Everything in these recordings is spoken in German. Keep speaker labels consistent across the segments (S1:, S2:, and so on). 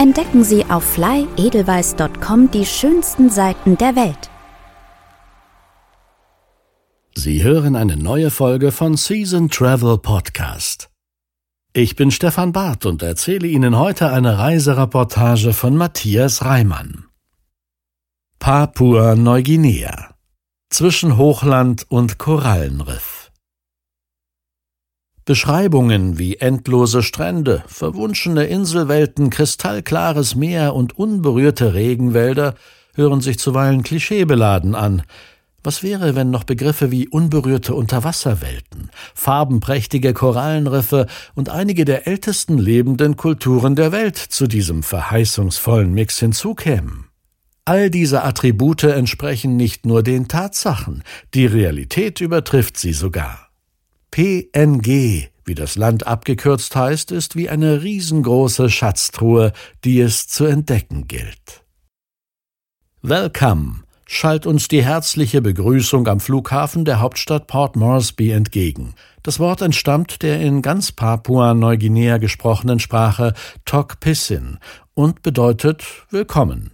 S1: Entdecken Sie auf flyedelweiss.com die schönsten Seiten der Welt.
S2: Sie hören eine neue Folge von Season Travel Podcast. Ich bin Stefan Barth und erzähle Ihnen heute eine Reisereportage von Matthias Reimann. Papua-Neuguinea zwischen Hochland und Korallenriff. Beschreibungen wie endlose Strände, verwunschene Inselwelten, kristallklares Meer und unberührte Regenwälder hören sich zuweilen klischeebeladen an. Was wäre, wenn noch Begriffe wie unberührte Unterwasserwelten, farbenprächtige Korallenriffe und einige der ältesten lebenden Kulturen der Welt zu diesem verheißungsvollen Mix hinzukämen? All diese Attribute entsprechen nicht nur den Tatsachen, die Realität übertrifft sie sogar. PNG, wie das Land abgekürzt heißt, ist wie eine riesengroße Schatztruhe, die es zu entdecken gilt. Welcome schallt uns die herzliche Begrüßung am Flughafen der Hauptstadt Port Moresby entgegen. Das Wort entstammt der in ganz Papua-Neuguinea gesprochenen Sprache Tok Pissin und bedeutet Willkommen.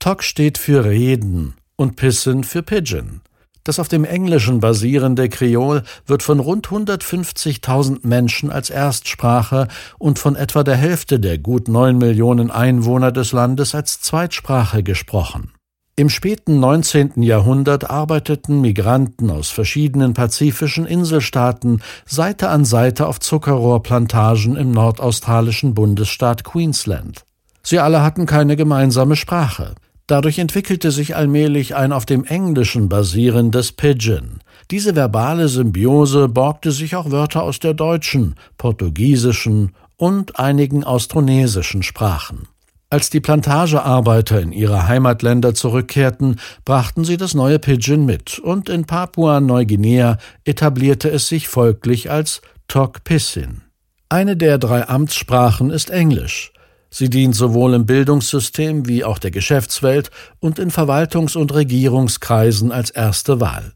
S2: Tok steht für Reden und Pissin für Pigeon. Das auf dem Englischen basierende Kreol wird von rund 150.000 Menschen als Erstsprache und von etwa der Hälfte der gut neun Millionen Einwohner des Landes als Zweitsprache gesprochen. Im späten 19. Jahrhundert arbeiteten Migranten aus verschiedenen pazifischen Inselstaaten Seite an Seite auf Zuckerrohrplantagen im nordaustralischen Bundesstaat Queensland. Sie alle hatten keine gemeinsame Sprache. Dadurch entwickelte sich allmählich ein auf dem Englischen basierendes Pidgin. Diese verbale Symbiose borgte sich auch Wörter aus der deutschen, portugiesischen und einigen austronesischen Sprachen. Als die Plantagearbeiter in ihre Heimatländer zurückkehrten, brachten sie das neue Pidgin mit, und in Papua-Neuguinea etablierte es sich folglich als Tok Pissin. Eine der drei Amtssprachen ist Englisch. Sie dient sowohl im Bildungssystem wie auch der Geschäftswelt und in Verwaltungs- und Regierungskreisen als erste Wahl.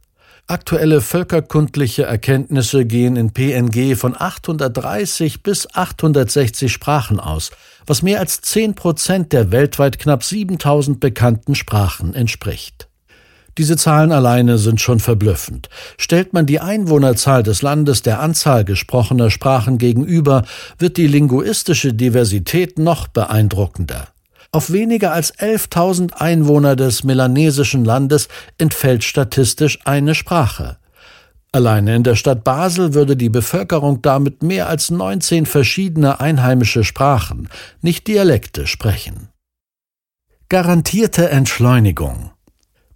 S2: Aktuelle völkerkundliche Erkenntnisse gehen in PNG von 830 bis 860 Sprachen aus, was mehr als 10 Prozent der weltweit knapp 7000 bekannten Sprachen entspricht. Diese Zahlen alleine sind schon verblüffend. Stellt man die Einwohnerzahl des Landes der Anzahl gesprochener Sprachen gegenüber, wird die linguistische Diversität noch beeindruckender. Auf weniger als 11.000 Einwohner des melanesischen Landes entfällt statistisch eine Sprache. Alleine in der Stadt Basel würde die Bevölkerung damit mehr als 19 verschiedene einheimische Sprachen, nicht Dialekte, sprechen. Garantierte Entschleunigung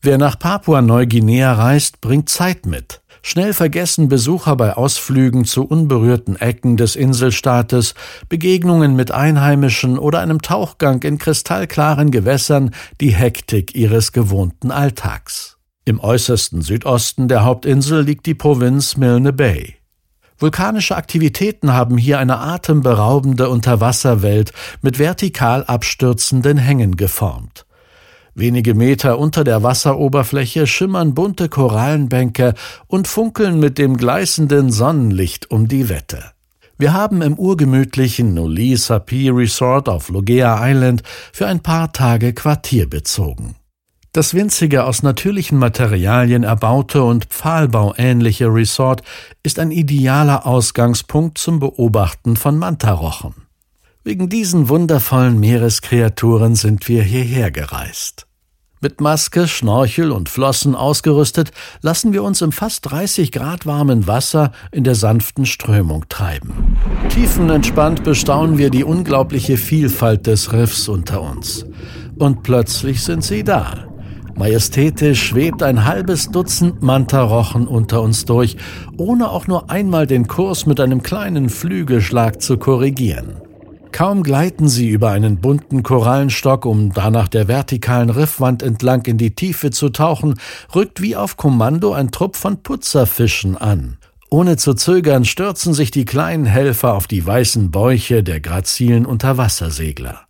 S2: Wer nach Papua-Neuguinea reist, bringt Zeit mit. Schnell vergessen Besucher bei Ausflügen zu unberührten Ecken des Inselstaates, Begegnungen mit Einheimischen oder einem Tauchgang in kristallklaren Gewässern die Hektik ihres gewohnten Alltags. Im äußersten Südosten der Hauptinsel liegt die Provinz Milne Bay. Vulkanische Aktivitäten haben hier eine atemberaubende Unterwasserwelt mit vertikal abstürzenden Hängen geformt. Wenige Meter unter der Wasseroberfläche schimmern bunte Korallenbänke und funkeln mit dem gleißenden Sonnenlicht um die Wette. Wir haben im urgemütlichen Nuli Sapi Resort auf Logea Island für ein paar Tage Quartier bezogen. Das winzige, aus natürlichen Materialien erbaute und pfahlbauähnliche Resort ist ein idealer Ausgangspunkt zum Beobachten von Mantarochen. Wegen diesen wundervollen Meereskreaturen sind wir hierher gereist. Mit Maske, Schnorchel und Flossen ausgerüstet, lassen wir uns im fast 30 Grad warmen Wasser in der sanften Strömung treiben. Tiefenentspannt bestaunen wir die unglaubliche Vielfalt des Riffs unter uns. Und plötzlich sind sie da. Majestätisch schwebt ein halbes Dutzend Mantarochen unter uns durch, ohne auch nur einmal den Kurs mit einem kleinen Flügelschlag zu korrigieren. Kaum gleiten sie über einen bunten Korallenstock, um danach der vertikalen Riffwand entlang in die Tiefe zu tauchen, rückt wie auf Kommando ein Trupp von Putzerfischen an. Ohne zu zögern stürzen sich die kleinen Helfer auf die weißen Bäuche der grazilen Unterwassersegler.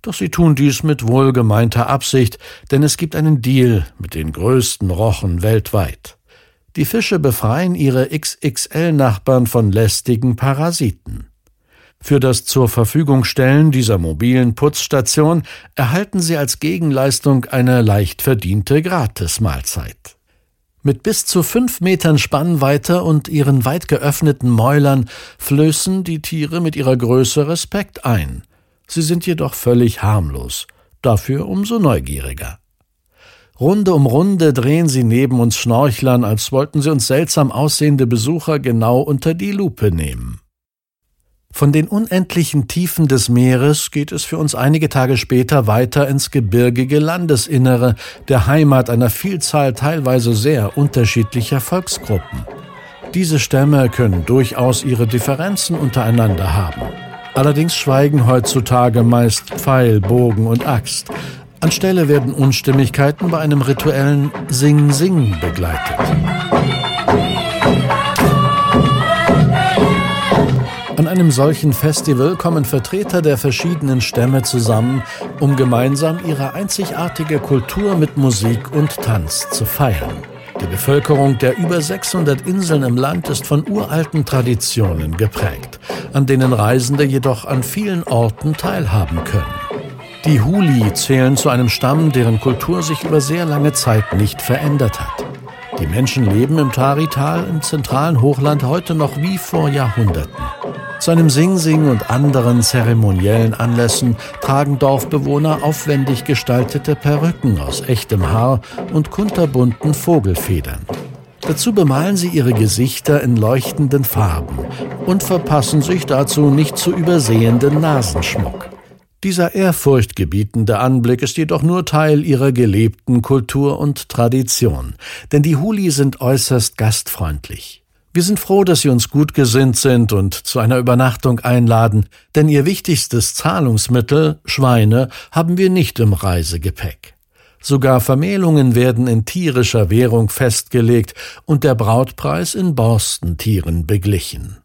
S2: Doch sie tun dies mit wohlgemeinter Absicht, denn es gibt einen Deal mit den größten Rochen weltweit. Die Fische befreien ihre XXL-Nachbarn von lästigen Parasiten. Für das zur Verfügung stellen dieser mobilen Putzstation erhalten sie als Gegenleistung eine leicht verdiente Gratismahlzeit. Mit bis zu fünf Metern Spannweite und ihren weit geöffneten Mäulern flößen die Tiere mit ihrer Größe Respekt ein. Sie sind jedoch völlig harmlos, dafür umso neugieriger. Runde um Runde drehen sie neben uns Schnorchlern, als wollten sie uns seltsam aussehende Besucher genau unter die Lupe nehmen. Von den unendlichen Tiefen des Meeres geht es für uns einige Tage später weiter ins gebirgige Landesinnere, der Heimat einer Vielzahl teilweise sehr unterschiedlicher Volksgruppen. Diese Stämme können durchaus ihre Differenzen untereinander haben. Allerdings schweigen heutzutage meist Pfeil, Bogen und Axt. Anstelle werden Unstimmigkeiten bei einem rituellen Sing-Sing begleitet. Einem solchen Festival kommen Vertreter der verschiedenen Stämme zusammen, um gemeinsam ihre einzigartige Kultur mit Musik und Tanz zu feiern. Die Bevölkerung der über 600 Inseln im Land ist von uralten Traditionen geprägt, an denen Reisende jedoch an vielen Orten teilhaben können. Die Huli zählen zu einem Stamm, deren Kultur sich über sehr lange Zeit nicht verändert hat. Die Menschen leben im Tarital im zentralen Hochland heute noch wie vor Jahrhunderten. Zu einem Sing-Sing und anderen zeremoniellen Anlässen tragen Dorfbewohner aufwendig gestaltete Perücken aus echtem Haar und kunterbunten Vogelfedern. Dazu bemalen sie ihre Gesichter in leuchtenden Farben und verpassen sich dazu nicht zu übersehenden Nasenschmuck. Dieser ehrfurchtgebietende Anblick ist jedoch nur Teil ihrer gelebten Kultur und Tradition, denn die Huli sind äußerst gastfreundlich. Wir sind froh, dass Sie uns gut gesinnt sind und zu einer Übernachtung einladen, denn Ihr wichtigstes Zahlungsmittel, Schweine, haben wir nicht im Reisegepäck. Sogar Vermählungen werden in tierischer Währung festgelegt und der Brautpreis in Borstentieren beglichen.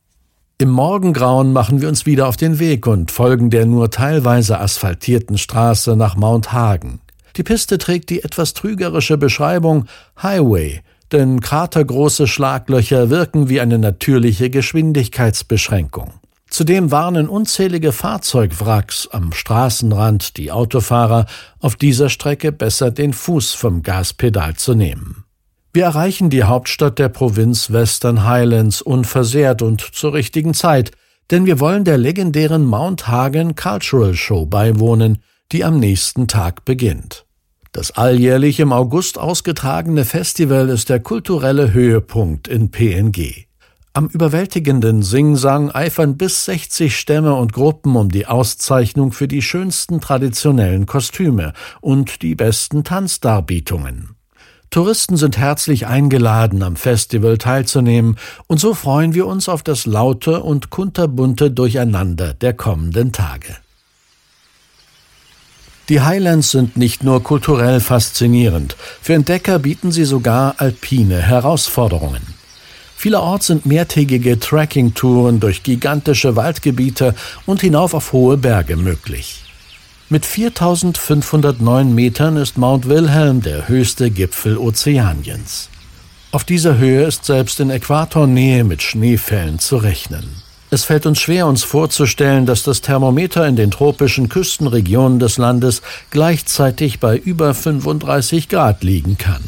S2: Im Morgengrauen machen wir uns wieder auf den Weg und folgen der nur teilweise asphaltierten Straße nach Mount Hagen. Die Piste trägt die etwas trügerische Beschreibung Highway, denn kratergroße Schlaglöcher wirken wie eine natürliche Geschwindigkeitsbeschränkung. Zudem warnen unzählige Fahrzeugwracks am Straßenrand die Autofahrer, auf dieser Strecke besser den Fuß vom Gaspedal zu nehmen. Wir erreichen die Hauptstadt der Provinz Western Highlands unversehrt und zur richtigen Zeit, denn wir wollen der legendären Mount Hagen Cultural Show beiwohnen, die am nächsten Tag beginnt. Das alljährlich im August ausgetragene Festival ist der kulturelle Höhepunkt in PNG. Am überwältigenden Singsang eifern bis 60 Stämme und Gruppen um die Auszeichnung für die schönsten traditionellen Kostüme und die besten Tanzdarbietungen. Touristen sind herzlich eingeladen, am Festival teilzunehmen, und so freuen wir uns auf das laute und kunterbunte Durcheinander der kommenden Tage. Die Highlands sind nicht nur kulturell faszinierend, für Entdecker bieten sie sogar alpine Herausforderungen. Vielerorts sind mehrtägige Trekking-Touren durch gigantische Waldgebiete und hinauf auf hohe Berge möglich. Mit 4509 Metern ist Mount Wilhelm der höchste Gipfel Ozeaniens. Auf dieser Höhe ist selbst in Äquatornähe mit Schneefällen zu rechnen. Es fällt uns schwer, uns vorzustellen, dass das Thermometer in den tropischen Küstenregionen des Landes gleichzeitig bei über 35 Grad liegen kann.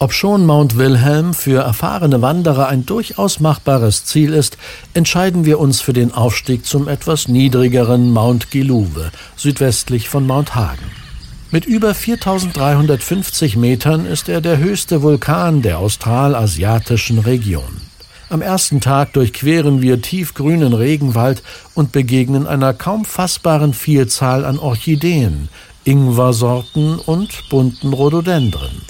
S2: Obschon Mount Wilhelm für erfahrene Wanderer ein durchaus machbares Ziel ist, entscheiden wir uns für den Aufstieg zum etwas niedrigeren Mount Giluwe, südwestlich von Mount Hagen. Mit über 4350 Metern ist er der höchste Vulkan der australasiatischen Region. Am ersten Tag durchqueren wir tiefgrünen Regenwald und begegnen einer kaum fassbaren Vielzahl an Orchideen, Ingwersorten und bunten Rhododendren.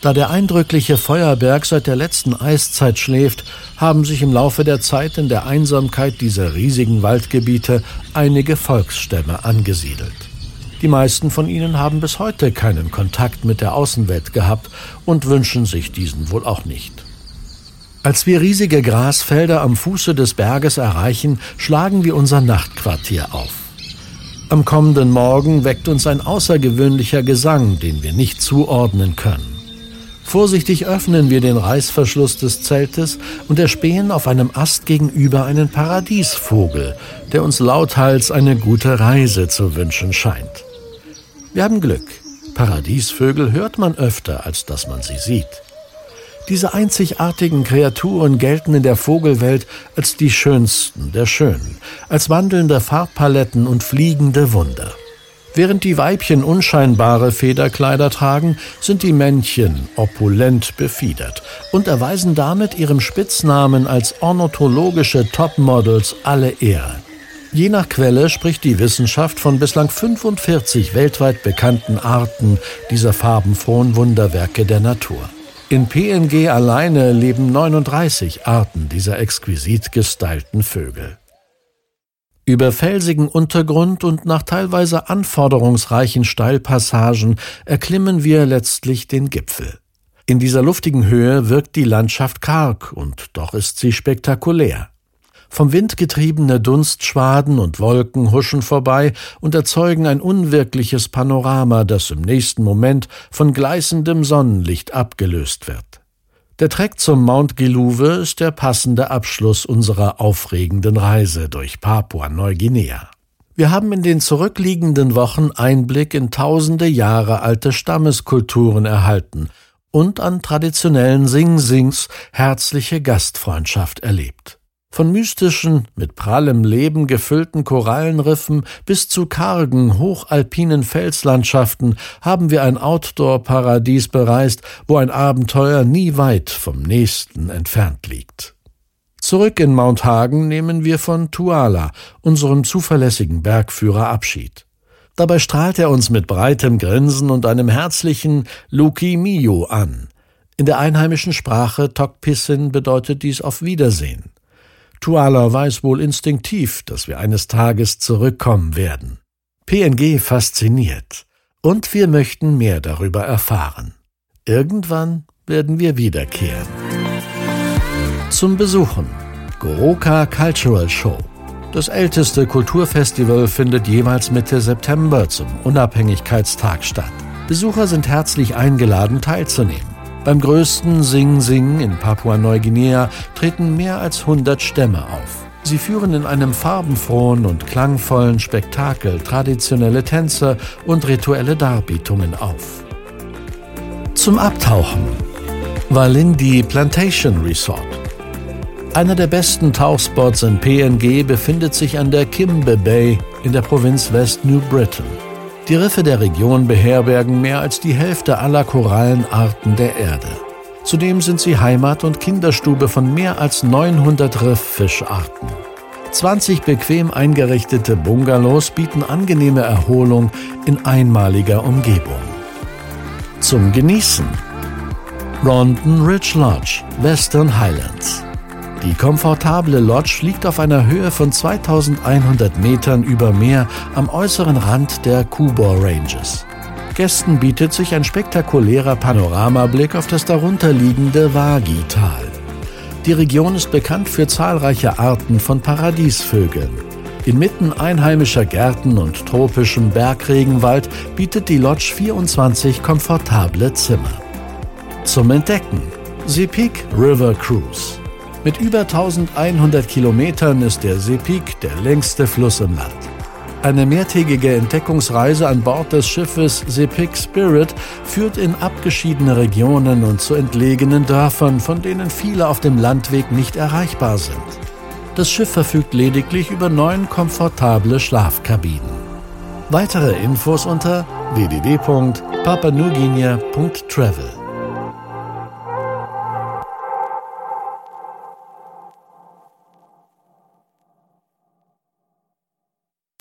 S2: Da der eindrückliche Feuerberg seit der letzten Eiszeit schläft, haben sich im Laufe der Zeit in der Einsamkeit dieser riesigen Waldgebiete einige Volksstämme angesiedelt. Die meisten von ihnen haben bis heute keinen Kontakt mit der Außenwelt gehabt und wünschen sich diesen wohl auch nicht. Als wir riesige Grasfelder am Fuße des Berges erreichen, schlagen wir unser Nachtquartier auf. Am kommenden Morgen weckt uns ein außergewöhnlicher Gesang, den wir nicht zuordnen können. Vorsichtig öffnen wir den Reißverschluss des Zeltes und erspähen auf einem Ast gegenüber einen Paradiesvogel, der uns lauthals eine gute Reise zu wünschen scheint. Wir haben Glück. Paradiesvögel hört man öfter, als dass man sie sieht. Diese einzigartigen Kreaturen gelten in der Vogelwelt als die schönsten der Schönen, als wandelnde Farbpaletten und fliegende Wunder. Während die Weibchen unscheinbare Federkleider tragen, sind die Männchen opulent befiedert und erweisen damit ihrem Spitznamen als ornithologische Topmodels alle Ehre. Je nach Quelle spricht die Wissenschaft von bislang 45 weltweit bekannten Arten dieser farbenfrohen Wunderwerke der Natur. In PNG alleine leben 39 Arten dieser exquisit gestylten Vögel. Über felsigen Untergrund und nach teilweise anforderungsreichen Steilpassagen erklimmen wir letztlich den Gipfel. In dieser luftigen Höhe wirkt die Landschaft karg und doch ist sie spektakulär. Vom Wind getriebene Dunstschwaden und Wolken huschen vorbei und erzeugen ein unwirkliches Panorama, das im nächsten Moment von gleißendem Sonnenlicht abgelöst wird. Der Trek zum Mount Giluwe ist der passende Abschluss unserer aufregenden Reise durch Papua-Neuguinea. Wir haben in den zurückliegenden Wochen Einblick in tausende Jahre alte Stammeskulturen erhalten und an traditionellen Sing-Sings herzliche Gastfreundschaft erlebt. Von mystischen, mit prallem Leben gefüllten Korallenriffen bis zu kargen, hochalpinen Felslandschaften haben wir ein Outdoor-Paradies bereist, wo ein Abenteuer nie weit vom nächsten entfernt liegt. Zurück in Mount Hagen nehmen wir von Tuala, unserem zuverlässigen Bergführer, Abschied. Dabei strahlt er uns mit breitem Grinsen und einem herzlichen Luki Mio an. In der einheimischen Sprache Tokpissin bedeutet dies auf Wiedersehen. Tuala weiß wohl instinktiv, dass wir eines Tages zurückkommen werden. PNG fasziniert. Und wir möchten mehr darüber erfahren. Irgendwann werden wir wiederkehren. Zum Besuchen. Goroka Cultural Show. Das älteste Kulturfestival findet jeweils Mitte September zum Unabhängigkeitstag statt. Besucher sind herzlich eingeladen teilzunehmen. Beim größten Sing Sing in Papua-Neuguinea treten mehr als 100 Stämme auf. Sie führen in einem farbenfrohen und klangvollen Spektakel traditionelle Tänze und rituelle Darbietungen auf. Zum Abtauchen. Walindi Plantation Resort. Einer der besten Tauchspots in PNG befindet sich an der Kimbe Bay in der Provinz West New Britain. Die Riffe der Region beherbergen mehr als die Hälfte aller Korallenarten der Erde. Zudem sind sie Heimat und Kinderstube von mehr als 900 Rifffischarten. 20 bequem eingerichtete Bungalows bieten angenehme Erholung in einmaliger Umgebung. Zum Genießen. Rondon Ridge Lodge, Western Highlands. Die komfortable Lodge liegt auf einer Höhe von 2100 Metern über Meer am äußeren Rand der Kubor Ranges. Gästen bietet sich ein spektakulärer Panoramablick auf das darunterliegende Wagi-Tal. Die Region ist bekannt für zahlreiche Arten von Paradiesvögeln. Inmitten einheimischer Gärten und tropischem Bergregenwald bietet die Lodge 24 komfortable Zimmer. Zum Entdecken Sepik River Cruise mit über 1100 Kilometern ist der Sepik der längste Fluss im Land. Eine mehrtägige Entdeckungsreise an Bord des Schiffes Sepik Spirit führt in abgeschiedene Regionen und zu entlegenen Dörfern, von denen viele auf dem Landweg nicht erreichbar sind. Das Schiff verfügt lediglich über neun komfortable Schlafkabinen. Weitere Infos unter www.papanuguinea.travel.